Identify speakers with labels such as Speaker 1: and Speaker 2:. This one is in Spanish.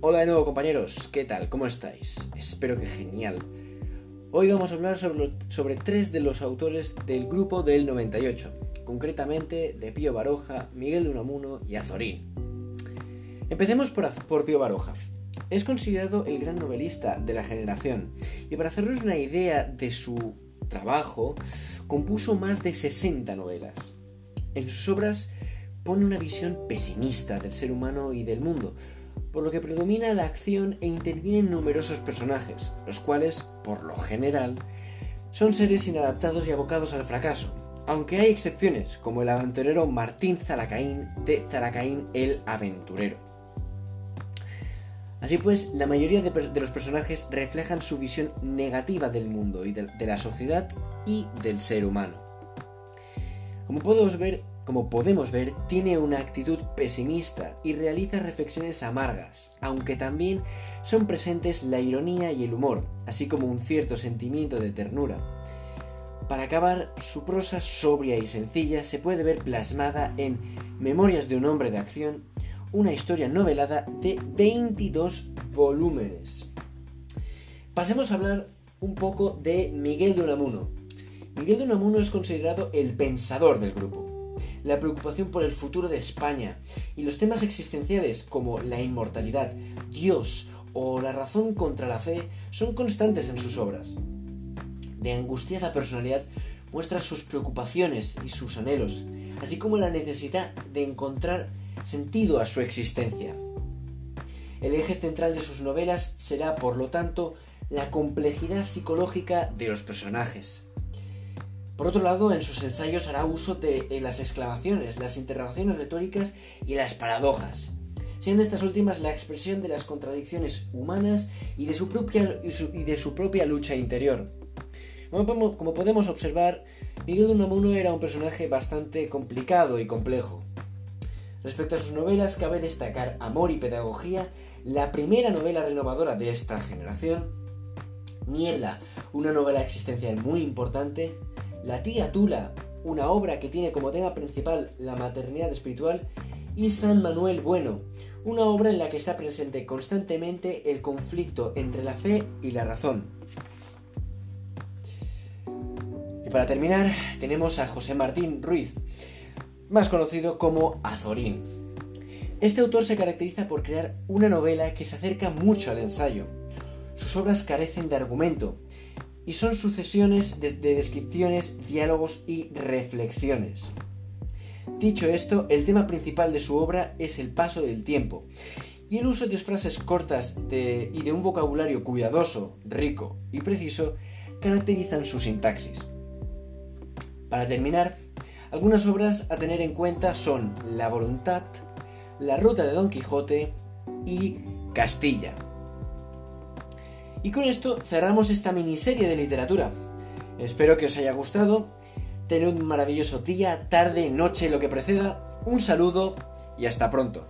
Speaker 1: Hola de nuevo compañeros, ¿qué tal? ¿Cómo estáis? Espero que genial. Hoy vamos a hablar sobre, sobre tres de los autores del grupo del 98, concretamente de Pío Baroja, Miguel de Unamuno y Azorín. Empecemos por, por Pío Baroja. Es considerado el gran novelista de la generación y para hacernos una idea de su trabajo, compuso más de 60 novelas. En sus obras pone una visión pesimista del ser humano y del mundo, por lo que predomina la acción e intervienen numerosos personajes, los cuales, por lo general, son seres inadaptados y abocados al fracaso, aunque hay excepciones, como el aventurero Martín Zalacaín de Zalacaín el Aventurero. Así pues, la mayoría de, los personajes reflejan su visión negativa del mundo y de la sociedad y del ser humano. Como podemos ver, como podemos ver, tiene una actitud pesimista y realiza reflexiones amargas, aunque también son presentes la ironía y el humor, así como un cierto sentimiento de ternura. Para acabar, su prosa sobria y sencilla se puede ver plasmada en Memorias de un hombre de acción, una historia novelada de 22 volúmenes. Pasemos a hablar un poco de Miguel de Unamuno. Miguel de Unamuno es considerado el pensador del grupo la preocupación por el futuro de España y los temas existenciales como la inmortalidad, Dios o la razón contra la fe son constantes en sus obras. De angustiada personalidad muestra sus preocupaciones y sus anhelos, así como la necesidad de encontrar sentido a su existencia. El eje central de sus novelas será, por lo tanto, la complejidad psicológica de los personajes. Por otro lado, en sus ensayos hará uso de las exclamaciones, las interrogaciones retóricas y las paradojas, siendo estas últimas la expresión de las contradicciones humanas y de su propia, y de su propia lucha interior. Como podemos observar, Miguel de Unamuno era un personaje bastante complicado y complejo. Respecto a sus novelas, cabe destacar Amor y Pedagogía, la primera novela renovadora de esta generación, Niebla, una novela existencial muy importante, la tía Tula, una obra que tiene como tema principal la maternidad espiritual, y San Manuel Bueno, una obra en la que está presente constantemente el conflicto entre la fe y la razón. Y para terminar, tenemos a José Martín Ruiz, más conocido como Azorín. Este autor se caracteriza por crear una novela que se acerca mucho al ensayo. Sus obras carecen de argumento, y son sucesiones de, descripciones, diálogos y reflexiones. Dicho esto, el tema principal de su obra es el paso del tiempo, y el uso de frases cortas y de un vocabulario cuidadoso, rico y preciso caracterizan su sintaxis. Para terminar, algunas obras a tener en cuenta son La voluntad, La ruta de Don Quijote y Castilla. Y con esto cerramos esta miniserie de literatura. Espero que os haya gustado. Tened un maravilloso día, tarde, noche, lo que preceda. Un saludo y hasta pronto.